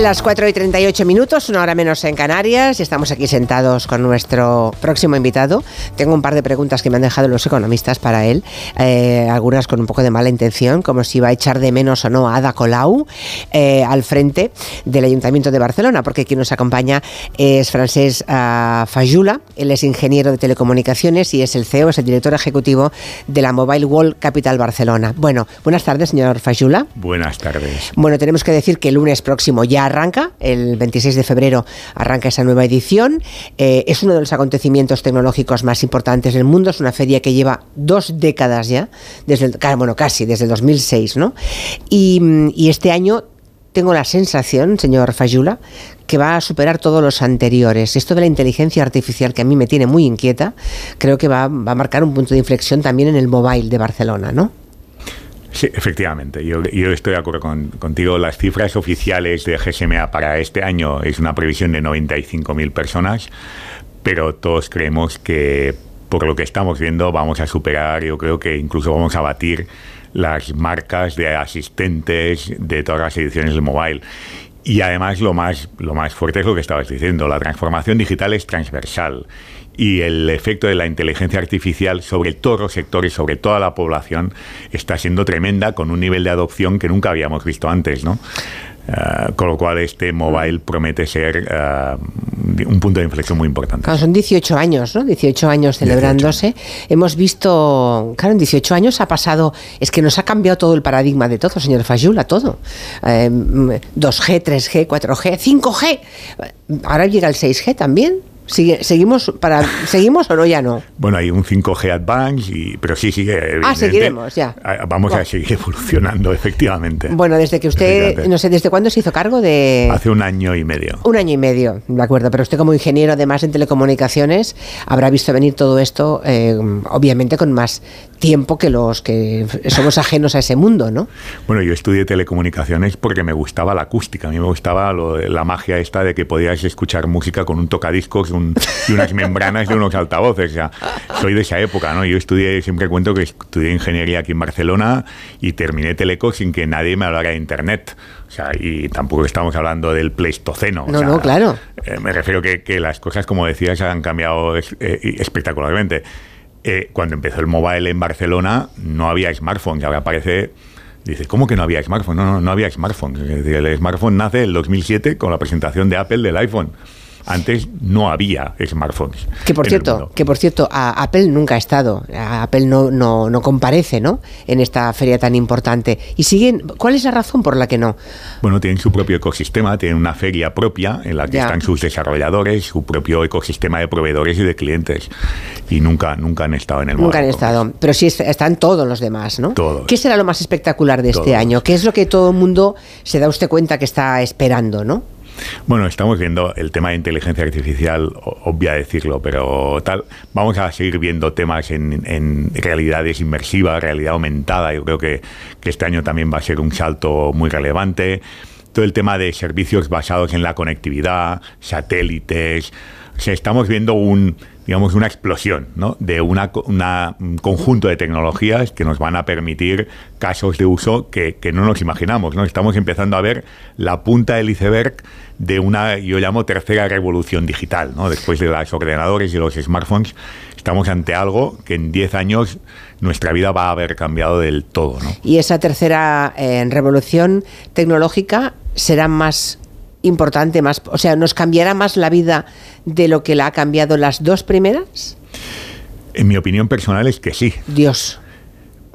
Las 4 y 38 minutos, una hora menos en Canarias, y estamos aquí sentados con nuestro próximo invitado. Tengo un par de preguntas que me han dejado los economistas para él, eh, algunas con un poco de mala intención, como si iba a echar de menos o no a Ada Colau eh, al frente del Ayuntamiento de Barcelona, porque quien nos acompaña es Francés uh, Fayula, él es ingeniero de telecomunicaciones y es el CEO, es el director ejecutivo de la Mobile World Capital Barcelona. Bueno, buenas tardes, señor Fayula. Buenas tardes. Bueno, tenemos que decir que el lunes próximo ya arranca, el 26 de febrero arranca esa nueva edición. Eh, es uno de los acontecimientos tecnológicos más importantes del mundo, es una feria que lleva dos décadas ya, desde el, bueno, casi desde el 2006, ¿no? Y, y este año tengo la sensación, señor Fayula, que va a superar todos los anteriores. Esto de la inteligencia artificial que a mí me tiene muy inquieta, creo que va, va a marcar un punto de inflexión también en el mobile de Barcelona, ¿no? Sí, efectivamente. Yo, estoy de acuerdo con, contigo. Las cifras oficiales de GSMA para este año es una previsión de 95.000 personas, pero todos creemos que por lo que estamos viendo vamos a superar, yo creo que incluso vamos a batir las marcas de asistentes de todas las ediciones del mobile. Y además lo más, lo más fuerte es lo que estabas diciendo, la transformación digital es transversal y el efecto de la inteligencia artificial sobre todos los sectores, sobre toda la población, está siendo tremenda con un nivel de adopción que nunca habíamos visto antes, ¿no? Uh, con lo cual este mobile promete ser uh, un punto de inflexión muy importante. Claro, son 18 años, ¿no? 18 años celebrándose. 18. Hemos visto, claro, en 18 años ha pasado, es que nos ha cambiado todo el paradigma de todo, señor Fayula, todo. Eh, 2G, 3G, 4G, 5G. Ahora llega el 6G también. ¿Sigue, seguimos, para, ¿Seguimos o no ya no? Bueno, hay un 5G Advance, y, pero sí sigue. Ah, seguiremos, ya. Vamos bueno. a seguir evolucionando, efectivamente. Bueno, desde que usted, no sé, ¿desde cuándo se hizo cargo de...? Hace un año y medio. Un año y medio, de acuerdo. Pero usted como ingeniero, además en telecomunicaciones, habrá visto venir todo esto, eh, obviamente con más tiempo que los que somos ajenos a ese mundo, ¿no? Bueno, yo estudié telecomunicaciones porque me gustaba la acústica, a mí me gustaba lo, la magia esta de que podías escuchar música con un tocadiscos un, y unas membranas de unos altavoces. O sea, soy de esa época, ¿no? Yo estudié, siempre cuento que estudié ingeniería aquí en Barcelona y terminé Teleco sin que nadie me hablara de Internet. O sea, y tampoco estamos hablando del Pleistoceno. No, o sea, no, claro. Eh, me refiero que, que las cosas, como decías, han cambiado eh, espectacularmente. Eh, cuando empezó el mobile en Barcelona no había smartphones, ahora parece... Dice, ¿cómo que no había smartphone? No, no, no había smartphone. El smartphone nace en el 2007 con la presentación de Apple del iPhone. Antes no había smartphones. Que por cierto, que por cierto, a Apple nunca ha estado, a Apple no, no, no, comparece, ¿no? En esta feria tan importante. Y siguen, ¿cuál es la razón por la que no? Bueno, tienen su propio ecosistema, tienen una feria propia en la que ya. están sus desarrolladores, su propio ecosistema de proveedores y de clientes. Y nunca, nunca han estado en el Nunca han estado, pero sí están todos los demás, ¿no? Todos. ¿Qué será lo más espectacular de este año? ¿Qué es lo que todo el mundo se da usted cuenta que está esperando, ¿no? Bueno, estamos viendo el tema de inteligencia artificial, obvia decirlo, pero tal. Vamos a seguir viendo temas en, realidades inmersivas, realidad aumentada. Yo creo que, que, este año también va a ser un salto muy relevante. Todo el tema de servicios basados en la conectividad, satélites. O sea, estamos viendo un, digamos, una explosión ¿no? de una, una, un conjunto de tecnologías que nos van a permitir casos de uso que, que, no nos imaginamos. ¿no? Estamos empezando a ver la punta del iceberg de una, yo llamo, tercera revolución digital. ¿no? Después de los ordenadores y los smartphones, estamos ante algo que en 10 años nuestra vida va a haber cambiado del todo. ¿no? Y esa tercera eh, revolución tecnológica será más importante, más, o sea, ¿nos cambiará más la vida de lo que la ha cambiado las dos primeras? En mi opinión personal es que sí. Dios.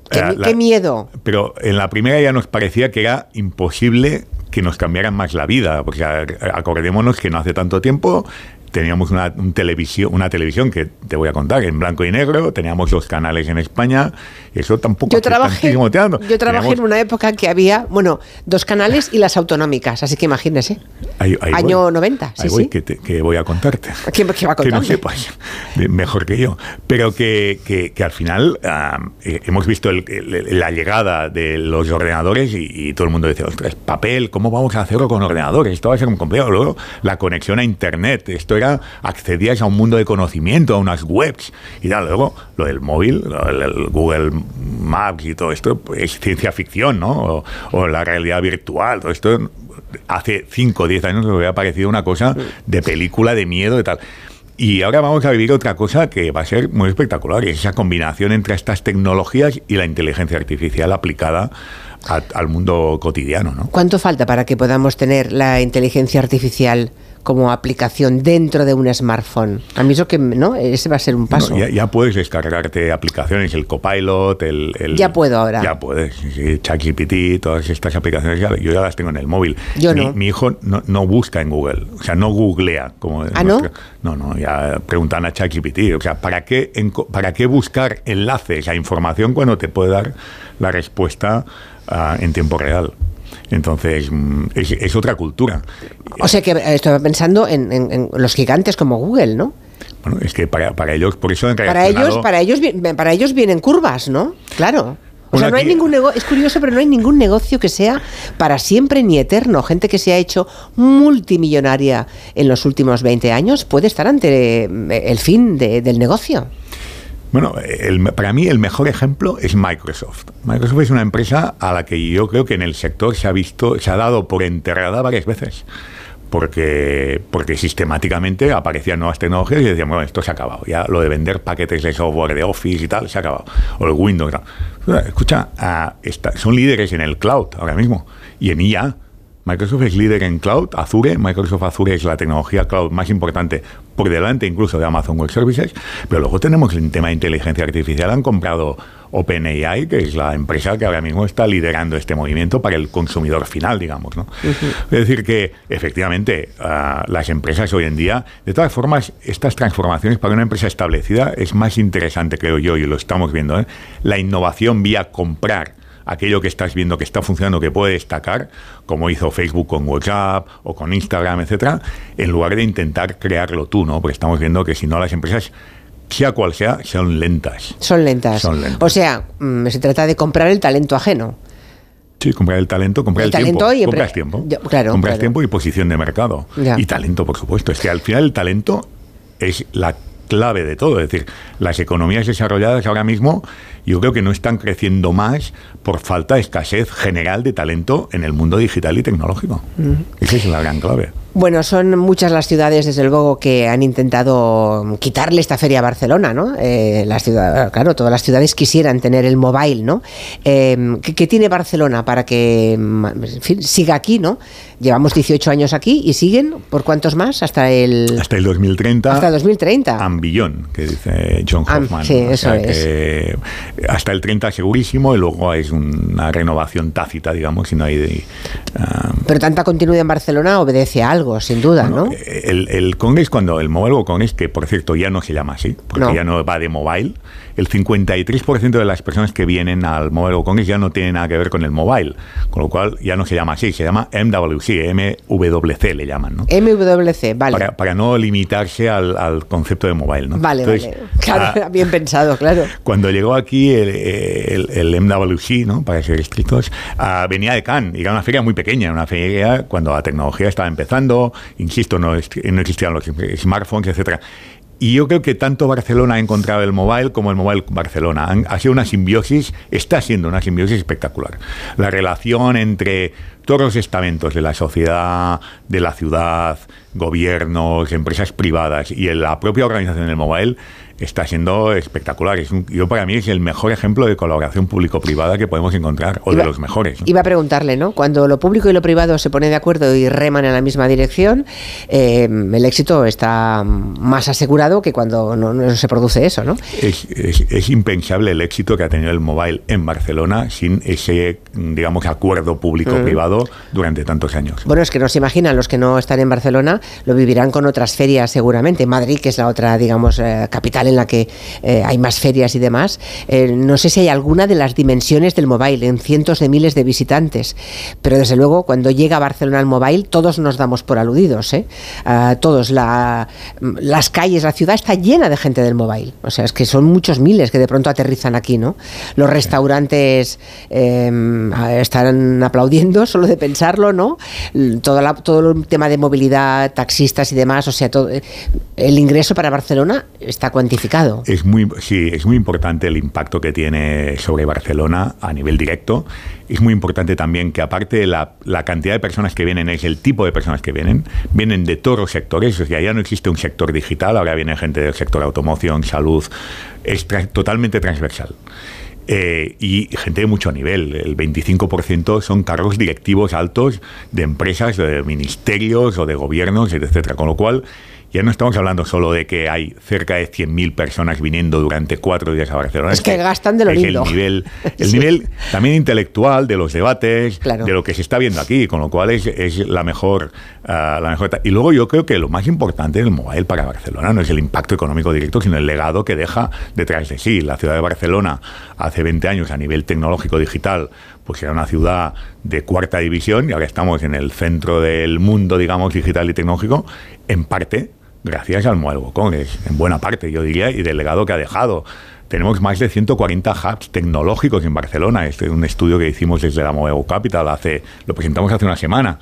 ¿Qué, la, qué miedo? Pero en la primera ya nos parecía que era imposible que nos cambiaran más la vida, porque acordémonos que no hace tanto tiempo teníamos una, un televisión, una televisión que te voy a contar, en blanco y negro, teníamos los canales en España, eso tampoco yo trabajé, yo trabajé teníamos... en una época que había, bueno, dos canales y las autonómicas, así que imagínese. Ahí, ahí Año voy. 90, sí, ahí voy, sí. Que, te, que, voy a contarte. ¿Qué, qué va a que no sepas, mejor que yo. Pero que, que, que al final uh, hemos visto el, el, la llegada de los ordenadores y, y, todo el mundo dice, ostras, papel, ¿cómo vamos a hacerlo con ordenadores? Esto va a ser un complejo. Luego, la conexión a Internet, esto era accedías a un mundo de conocimiento, a unas webs y tal. Luego, lo del móvil, el, Google Maps y todo esto pues, es ciencia ficción, ¿no? O, o, la realidad virtual, todo esto hace 5 o 10 años me había parecido una cosa de película de miedo y tal. Y ahora vamos a vivir otra cosa que va a ser muy espectacular, y es esa combinación entre estas tecnologías y la inteligencia artificial aplicada al mundo cotidiano. ¿no? ¿Cuánto falta para que podamos tener la inteligencia artificial? como aplicación dentro de un smartphone. A mí eso que, ¿no? Ese va a ser un paso. ya, puedes descargarte aplicaciones, el Copilot, el... ya puedo ahora. Ya puedes, ChatGPT, todas estas aplicaciones, yo ya las tengo en el móvil. Yo mi, no. Mi hijo no, busca en Google, o sea, no googlea. Como ¿Ah, no? No, no, ya preguntan a ChatGPT, o sea, ¿para qué, ¿para qué buscar enlaces a información cuando te puede dar la respuesta uh, en tiempo real? Entonces, mm, es, es, otra cultura. O sea que estaba pensando en, en, en, los gigantes como Google, ¿no? Bueno, es que para, para ellos, por eso han para ellos, para ellos, para ellos vienen curvas, ¿no? Claro. O sea, no hay ningún negocio, es curioso, pero no hay ningún negocio que sea para siempre ni eterno. Gente que se ha hecho multimillonaria en los últimos 20 años puede estar ante el fin de, del negocio. Bueno, el, para mí el mejor ejemplo es Microsoft. Microsoft es una empresa a la que yo creo que en el sector se ha visto, se ha dado por enterrada varias veces. Porque, porque sistemáticamente aparecían nuevas tecnologías y decían, bueno, esto se ha acabado. Ya lo de vender paquetes de software de Office y tal, se ha acabado. O el Windows. Escucha, está, son líderes en el cloud ahora mismo y en IA. Microsoft es líder en cloud, Azure, Microsoft Azure es la tecnología cloud más importante por delante incluso de Amazon Web Services, pero luego tenemos el tema de inteligencia artificial, han comprado OpenAI, que es la empresa que ahora mismo está liderando este movimiento para el consumidor final, digamos. ¿no? Uh -huh. Es decir, que efectivamente uh, las empresas hoy en día, de todas formas, estas transformaciones para una empresa establecida es más interesante, creo yo, y lo estamos viendo, ¿eh? la innovación vía comprar aquello que estás viendo que está funcionando, que puede destacar, como hizo Facebook con WhatsApp o con Instagram, etcétera, en lugar de intentar crearlo tú, ¿no? Porque estamos viendo que si no las empresas sea cual sea, son lentas. Son lentas. Son lentas. O sea, mm, se trata de comprar el talento ajeno. Sí, comprar el talento, comprar el, el tiempo. talento y compras tiempo. Yo, claro, compras claro. tiempo y posición de mercado. Ya. Y talento, por supuesto. Es que al final el talento es la clave de todo. Es decir, las economías desarrolladas ahora mismo yo creo que no están creciendo más por falta de escasez general de talento en el mundo digital y tecnológico. Esa es la gran clave. Bueno, son muchas las ciudades, desde luego, que han intentado quitarle esta feria a Barcelona, ¿no? Eh, las ciudades, claro, todas las ciudades quisieran tener el mobile, ¿no? Eh, ¿qué, ¿qué, tiene Barcelona para que en fin, siga aquí, ¿no? Llevamos 18 años aquí y siguen, ¿por cuántos más? Hasta el... Hasta el 2030. Hasta el 2030. Ambillón, que dice John Hoffman. Am, sí, o eso sea es. Hasta el 30 segurísimo y luego es una renovación tácita, digamos, si no hay... De, um, Pero tanta continuidad en Barcelona obedece a algo, sin duda, bueno, ¿no? El, el Congress, cuando el Mobile World Congress, que por cierto ya no se llama así, porque No. ya no va de mobile, el 53% de las personas que vienen al Mobile World Congress ya no tienen nada que ver con el mobile, con lo cual ya no se llama así, se llama MWC, MWC le llaman, ¿no? MWC, vale. Para, para no limitarse al, al concepto de mobile, ¿no? Vale, Entonces, vale. Claro, ah, bien pensado, claro. cuando llegó aquí el, el, el MWC, ¿no? para ser estrictos, uh, venía de Cannes y era una feria muy pequeña, una feria cuando la tecnología estaba empezando, insisto, no, no existían los smartphones, etcétera. Y yo creo que tanto Barcelona ha encontrado el mobile como el mobile Barcelona. Han, ha sido una simbiosis, está siendo una simbiosis espectacular. La relación entre todos los estamentos de la sociedad, de la ciudad, gobiernos, empresas privadas y la propia organización del mobile está siendo espectacular. Es un, yo para mí es el mejor ejemplo de colaboración público-privada que podemos encontrar, o Iba- de los mejores. ¿no? Iba a preguntarle, ¿no? Cuando lo público y lo privado se ponen de acuerdo y reman en la misma dirección, eh, el éxito está más asegurado que cuando no, no se produce eso, ¿no? Es, es- es impensable el éxito que ha tenido el mobile en Barcelona sin ese, digamos, acuerdo público-privado durante tantos años. Bueno, es que no se imaginan, los que no están en Barcelona lo vivirán con otras ferias seguramente. Madrid, que es la otra, digamos, eh, capital en la que eh, hay más ferias y demás, eh, no sé si hay alguna de las dimensiones del mobile, en cientos de miles de visitantes, pero desde luego cuando llega a Barcelona el mobile, todos nos damos por aludidos, ¿eh? todos, la, las calles, la ciudad está llena de gente del mobile, o sea, es que son muchos miles que de pronto aterrizan aquí, ¿no? Los restaurantes em, estarán aplaudiendo solo de pensarlo, ¿no? Todo, todo el tema de movilidad, taxistas y demás, o sea, todo, el ingreso para Barcelona está cuantificado. Es muy, sí, es muy importante el impacto que tiene sobre Barcelona a nivel directo. Es muy importante también que aparte de la, cantidad de personas que vienen, es el tipo de personas que vienen, vienen de todos los sectores, o sea, ya no existe un sector digital, ahora viene gente del sector automoción, salud, es totalmente transversal. Eh, y gente de mucho nivel. El 25% son cargos directivos altos de empresas, de ministerios o de gobiernos, etcétera. Con lo cual, ya no estamos hablando solo de que hay cerca de 100.000 personas viniendo durante cuatro días a Barcelona. Es, que, gastan de lo lindo. El nivel, el nivel también intelectual de los debates, de lo que se está viendo aquí, con lo cual es, es la, mejor, ah, la mejor. Y luego yo creo que lo más importante del mobile para Barcelona no es el impacto económico directo, sino el legado que deja detrás de sí. La ciudad de Barcelona hace 20 años a nivel tecnológico digital pues era una ciudad de cuarta división y ahora estamos en el centro del mundo, digamos, digital y tecnológico, en parte gracias al Mobile Congress, en buena parte, yo diría, y del legado que ha dejado. Tenemos más de 140 hubs tecnológicos en Barcelona. Este es un estudio que hicimos desde la Mobile Capital, hace, lo presentamos hace una semana.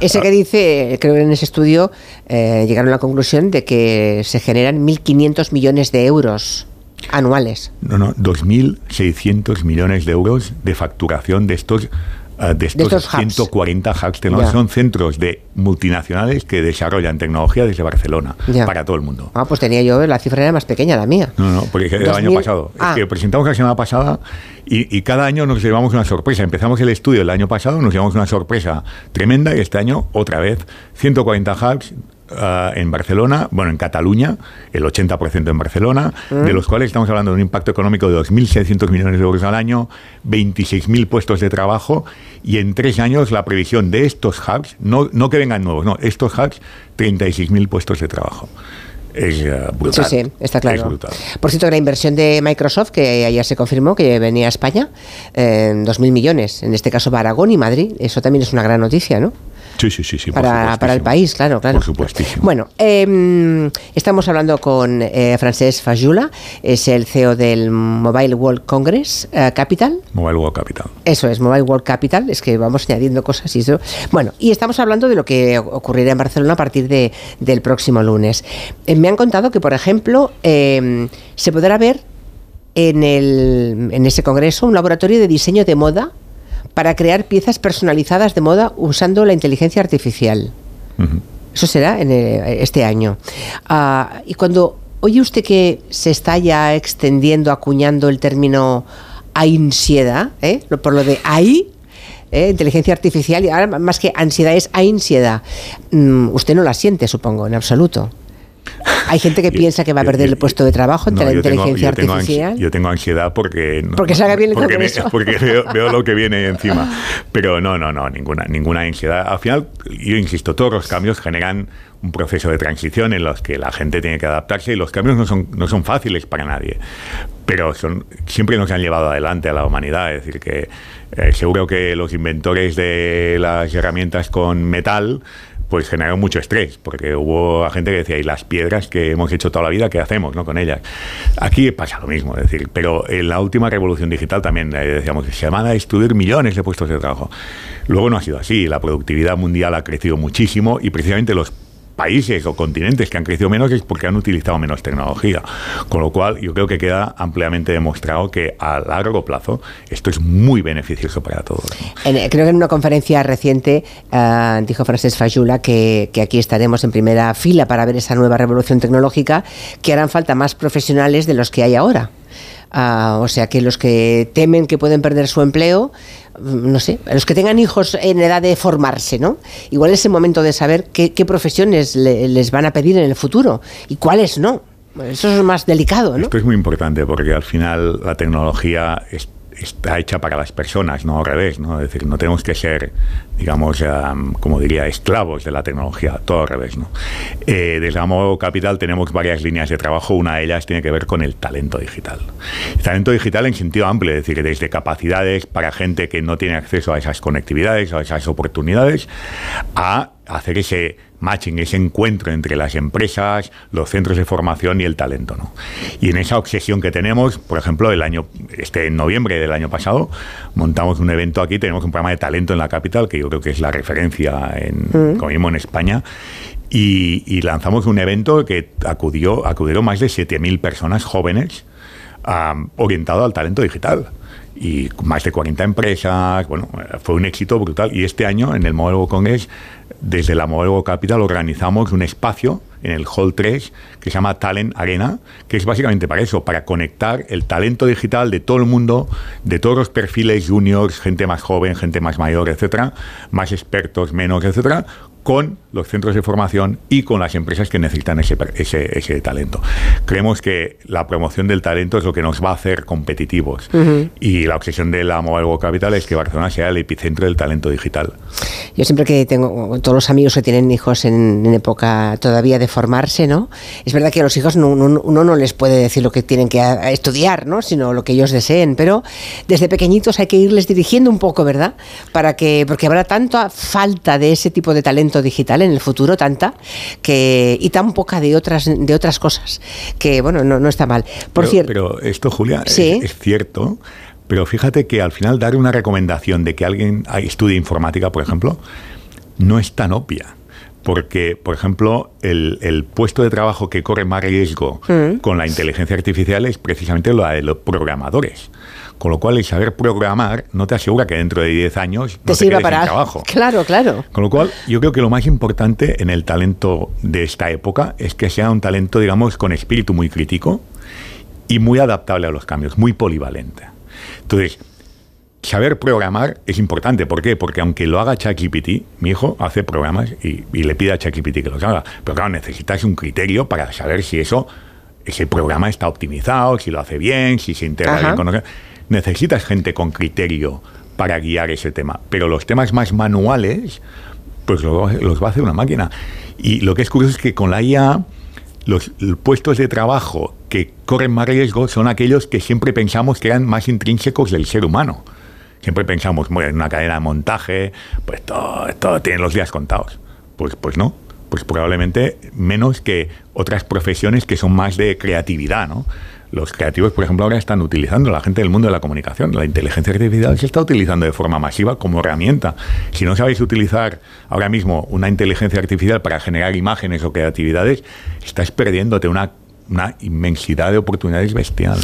Ese que dice, creo que en ese estudio eh, llegaron a la conclusión de que se generan 1.500 millones de euros anuales. No, no, 2.600 millones de euros de facturación de estos Ah, de estos, 140 hubs son centros de multinacionales que desarrollan tecnología desde Barcelona para todo el mundo. Ah, pues tenía yo, la cifra era más pequeña la mía. No, no, porque el año pasado. Es ah. que presentamos la semana pasada y, y, cada año nos llevamos una sorpresa. Empezamos el estudio el año pasado, nos llevamos una sorpresa tremenda y este año otra vez 140 hubs, Ah, en Barcelona, bueno, en Cataluña, el 80% en Barcelona, de mm. los cuales estamos hablando de un impacto económico de 2.600 millones de euros al año, 26.000 puestos de trabajo y en tres años la previsión de estos hubs, no, no que vengan nuevos, no, estos hubs, 36.000 puestos de trabajo es eh, brutal. Sí, sí, está claro. Por cierto, la inversión de Microsoft, que ayer se confirmó que venía a España, en 2.000 millones, en este caso para Aragón y Madrid, eso también es una gran noticia, ¿no? Sí, sí, sí, sí para, para, el país, claro, claro. Por supuestísimo. Bueno, eh, estamos hablando con eh, Francesc Fajula, es el CEO del Mobile World Congress eh, Capital. Mobile World Capital. Eso es, Mobile World Capital, es que vamos añadiendo cosas y eso. Bueno, y estamos hablando de lo que ocurrirá en Barcelona a partir de, del próximo lunes. Eh, me han contado que, por ejemplo, em, se podrá ver en, el, en ese congreso un laboratorio de diseño de moda para crear piezas personalizadas de moda usando la inteligencia artificial. Eso será en este año. Ah, y cuando oye usted que se está ya extendiendo, acuñando el término ansiedad, ¿eh? por lo de ahí, ¿eh? inteligencia artificial, y ahora más que ansiedad es ansiedad. Mm, usted no la siente, supongo, en absoluto. Hay gente que piensa que va a perder el puesto de trabajo ante la inteligencia artificial. yo tengo ansiedad porque porque salga bien porque, porque veo, lo que viene encima. Pero no, no, no, ninguna, ninguna ansiedad. Al final, yo insisto, todos los cambios generan un proceso de transición en los que la gente tiene que adaptarse y los cambios no son, no son fáciles para nadie, pero son, siempre nos han llevado adelante a la humanidad. Es decir, que eh, seguro que los inventores de las herramientas con metal pues generó mucho estrés, porque hubo gente que decía, y las piedras que hemos hecho toda la vida, ¿qué hacemos ¿no? con ellas? Aquí pasa lo mismo, es decir, pero en la última revolución digital también eh, decíamos se van a destruir millones de puestos de trabajo. Luego no ha sido así, la productividad mundial ha crecido muchísimo y precisamente los países o continentes que han crecido menos es porque han utilizado menos tecnología. Con lo cual, yo creo que queda ampliamente demostrado que a largo plazo esto es muy beneficioso para todos. creo que en una conferencia reciente uh, dijo Frances Fayula que, que, aquí estaremos en primera fila para ver esa nueva revolución tecnológica, que harán falta más profesionales de los que hay ahora. Uh, o sea que los que temen que pueden perder su empleo no sé, a los que tengan hijos en edad de formarse, ¿no? Igual es el momento de saber qué, profesiones les van a pedir en el futuro y cuáles no. Eso es más delicado, ¿no? Esto es muy importante porque al final la tecnología es está hecha para las personas, no al revés, ¿no? Es decir, no tenemos que ser, digamos, como diría, esclavos de la tecnología, todo al revés, ¿no? Eh, desde Amor Capital tenemos varias líneas de trabajo, una de ellas tiene que ver con el talento digital. Talento digital en sentido amplio, es decir, desde capacidades para gente que no tiene acceso a esas conectividades, a esas oportunidades, a hacer ese matching, ese encuentro entre las empresas, los centros de formación y el talento. ¿no? Y en esa obsesión que tenemos, por ejemplo, el año, este en noviembre del año pasado, montamos un evento aquí, tenemos un programa de talento en la capital, que yo creo que es la referencia en, mm. como mismo en España, y, lanzamos un evento que acudió, acudieron más de 7.000 personas jóvenes orientado al talento digital y más de 40 empresas. Bueno, fue un éxito brutal. Y este año, en el Modelo Congress, desde la Modelo Capital, organizamos un espacio en el Hall 3 que se llama Talent Arena, que es básicamente para eso, para conectar el talento digital de todo el mundo, de todos los perfiles juniors, gente más joven, gente más mayor, etcétera, más expertos, menos, etcétera, con los centros de formación y con las empresas que necesitan ese, ese, ese, talento. Creemos que la promoción del talento es lo que nos va a hacer competitivos y la obsesión de la Mobile World Capital es que Barcelona sea el epicentro del talento digital. Yo siempre que tengo todos los amigos que tienen hijos en, época todavía de formarse, ¿no? Es verdad que a los hijos no, uno no les puede decir lo que tienen que estudiar, ¿no? Sino lo que ellos deseen, pero desde pequeñitos hay que irles dirigiendo un poco, ¿verdad? Para que porque habrá tanta falta de ese tipo de talento digital en el futuro, tanta, que y tan poca de otras, de otras cosas, que bueno, no, no está mal. Por cierto. Pero esto, Julia, es, cierto. Pero fíjate que al final dar una recomendación de que alguien estudie informática, por ejemplo, no es tan obvia porque, por ejemplo, el, puesto de trabajo que corre más riesgo mm. con la inteligencia artificial es precisamente lo de los programadores. Con lo cual, el saber programar no te asegura que dentro de 10 años te, no te quedes para... trabajo. Claro, claro. Con lo cual, yo creo que lo más importante en el talento de esta época es que sea un talento, digamos, con espíritu muy crítico y muy adaptable a los cambios, muy polivalente. Entonces, saber programar es importante. ¿Por qué? Porque aunque lo haga ChatGPT, mi hijo hace programas y, le pide a ChatGPT que los haga. Pero claro, necesitas un criterio para saber si eso, ese programa está optimizado, si lo hace bien, si se integra bien con necesitas gente con criterio para guiar ese tema. Pero los temas más manuales, pues los, va a hacer una máquina. Y lo que es curioso es que con la IA, los, puestos de trabajo que corren más riesgo son aquellos que siempre pensamos que eran más intrínsecos del ser humano. Siempre pensamos, bueno, en una cadena de montaje, pues todo, todo tiene los días contados. Pues, pues no, pues probablemente menos que otras profesiones que son más de creatividad, ¿no? los creativos, por ejemplo, ahora están utilizando, la gente del mundo de la comunicación, la inteligencia artificial se está utilizando de forma masiva como herramienta. Si no sabéis utilizar ahora mismo una inteligencia artificial para generar imágenes o creatividades, estás perdiéndote una una inmensidad de oportunidades bestial.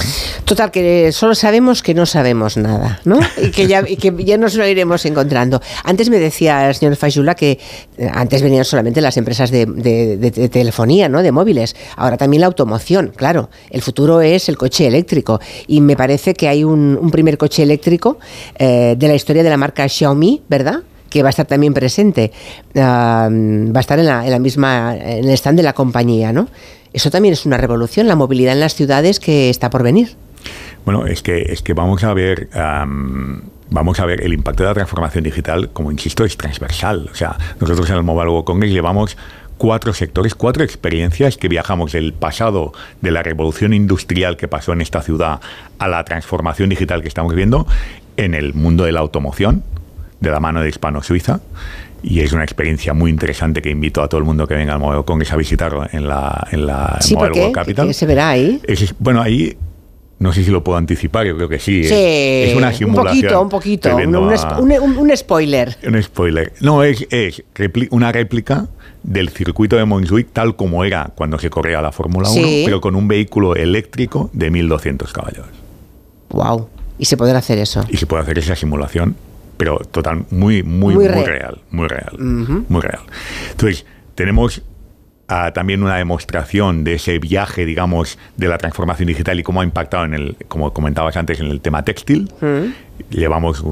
Total, que solo sabemos que no sabemos nada, ¿no? Y que ya, y que ya nos lo iremos encontrando. Antes me decía el señor Fayula que eh, antes venían solamente las empresas de, telefonía, ¿no? De móviles. Ahora también la automoción, claro. El futuro es el coche eléctrico. Y me parece que hay un, primer coche eléctrico eh, de la historia de la marca Xiaomi, ¿verdad? Que va a estar también presente, va a estar en la, misma, en el stand de la compañía, ¿no? Eso también es una revolución, la movilidad en las ciudades que está por venir. Bueno, es que, es que vamos a ver... vamos a ver, el impacto de la transformación digital, como insisto, es transversal. O sea, nosotros en el Mobile Congress llevamos cuatro sectores, cuatro experiencias que viajamos del pasado de la revolución industrial que pasó en esta ciudad a la transformación digital que estamos viendo en el mundo de la automoción, de la mano de Hispano Suiza, y es una experiencia muy interesante que invito a todo el mundo que venga al Mobile Congress a visitarlo en la, en la sí, Mobile World Capital. se verá ahí? bueno, ahí no sé si lo puedo anticipar, yo creo que sí. sí es, una simulación. Un poquito, un poquito. Un, spoiler. Un spoiler. No, es, es una réplica del circuito de Montjuic tal como era cuando se corría la Fórmula 1, pero con un vehículo eléctrico de 1200 caballos. Wow. ¿Y se puede hacer eso? Y se puede hacer esa simulación pero total, muy, muy, muy, real, muy real, muy real. Entonces, tenemos ah, también una demostración de ese viaje, digamos, de la transformación digital y cómo ha impactado en el, como comentabas antes, en el tema textil. Llevamos,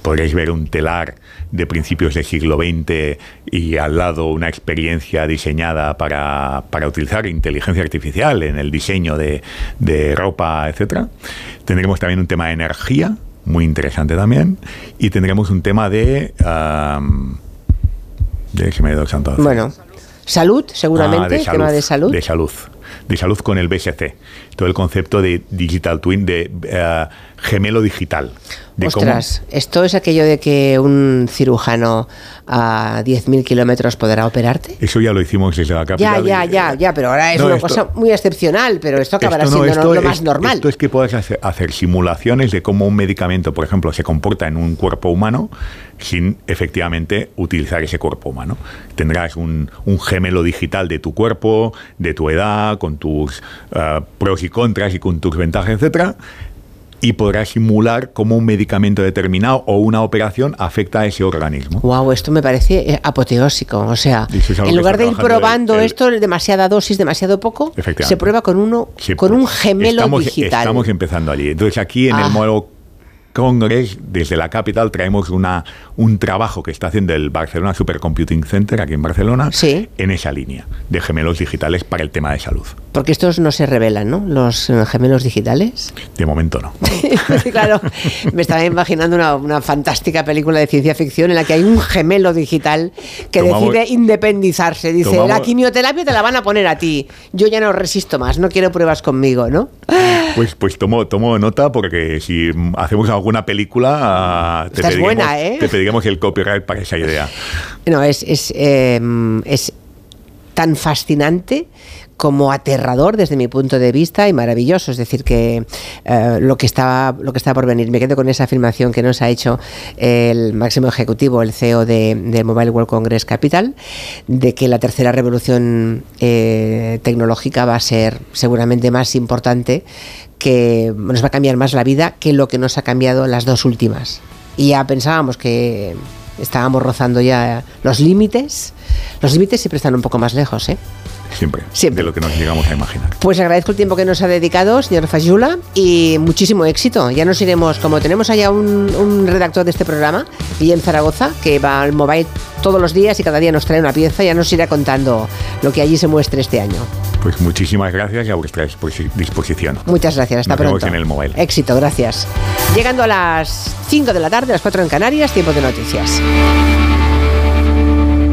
podréis ver un telar de principios del siglo XX y al lado una experiencia diseñada para, para utilizar inteligencia artificial en el diseño de, de ropa, etc. Tendremos también un tema de energía, muy interesante también. Y tendremos un tema de... Um, de que me he santo. Bueno, salud, seguramente, Ah, de tema de salud. De salud. De salud con el BSC. Todo el concepto de digital twin, de eh, gemelo digital. De cómo- Ostras, esto es aquello de que un cirujano a 10.000 kilómetros podrá operarte. Eso ya lo hicimos desde la Ya, capital. ya, y- ya, ya, pero ahora es No, una esto- cosa muy excepcional, pero esto acabará Esto no, siendo esto lo más normal. Esto es que puedes hacer, hacer simulaciones de cómo un medicamento, por ejemplo, se comporta en un cuerpo humano sin efectivamente utilizar ese cuerpo humano. Tendrás un, un gemelo digital de tu cuerpo, de tu edad, con tus eh, pros y contras y con tus ventajas, etcétera. Y podrás simular cómo un medicamento determinado o una operación afecta a ese organismo. Wow, esto me parece eh, apoteósico. O sea, es en lugar de ir probando el- esto, demasiada dosis, demasiado poco, se prueba con uno, Sí, con un gemelo estamos, digital. Estamos empezando allí. Entonces aquí en Ah. el Mobile Congress, desde la capital, traemos una, un trabajo que está haciendo el Barcelona Supercomputing Center, aquí en Barcelona, Sí. en esa línea de gemelos digitales para el tema de salud. Porque estos no se revelan, ¿no? Los eh, gemelos digitales. De momento no. Claro, me estaba imaginando una, una fantástica película de ciencia ficción en la que hay un gemelo digital que Tomamos- decide independizarse. Dice, tomamos- la quimioterapia te la van a poner a ti. Yo ya no resisto más, no quiero pruebas conmigo, ¿no? Pues, pues tomo, tomo nota porque si hacemos alguna película, ah, te, pediremos, buena, ¿eh? te pediremos el copyright para esa idea. No, es, es, eh, es tan fascinante como aterrador desde mi punto de vista y maravilloso. Es decir, que eh, lo, que está, lo que está por venir. Me quedo con esa afirmación que nos ha hecho el máximo ejecutivo, el CEO de, de Mobile World Congress Capital, de que la tercera revolución eh, tecnológica va a ser seguramente más importante, que nos va a cambiar más la vida que lo que nos ha cambiado las dos últimas. Y ya pensábamos que estábamos rozando ya los límites. Los límites siempre están un poco más lejos, ¿eh? Siempre, Siempre. de lo que nos llegamos a imaginar. Pues agradezco el tiempo que nos ha dedicado, señor Fayula, y muchísimo éxito. Ya nos iremos, como tenemos allá un, un redactor de este programa, Guillem Zaragoza, que va al mobile todos los días y cada día nos trae una pieza, ya nos irá contando lo que allí se muestre este año. Pues muchísimas gracias y a vuestra disposi- disposición. Muchas gracias, hasta Nos vemos pronto. en el mobile. Éxito, gracias. Llegando a las 5 de la tarde, las 4 en Canarias, tiempo de noticias.